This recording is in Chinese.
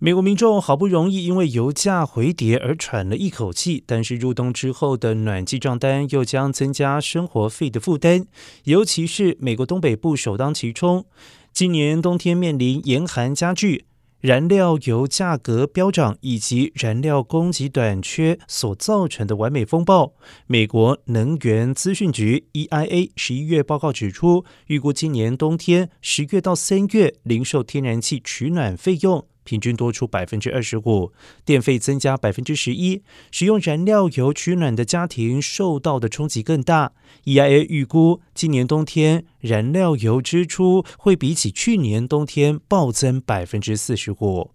美国民众好不容易因为油价回跌而喘了一口气，但是入冬之后的暖季账单又将增加生活费的负担，尤其是美国东北部首当其冲。今年冬天面临严寒加剧，燃料油价格飙涨以及燃料供给短缺所造成的完美风暴。美国能源资讯局 （EIA） 十一月报告指出，预估今年冬天十月到三月零售天然气取暖费用。平均多出百分之二十五，电费增加百分之十一，使用燃料油取暖的家庭受到的冲击更大。EIA 预估，今年冬天燃料油支出会比起去年冬天暴增百分之四十五。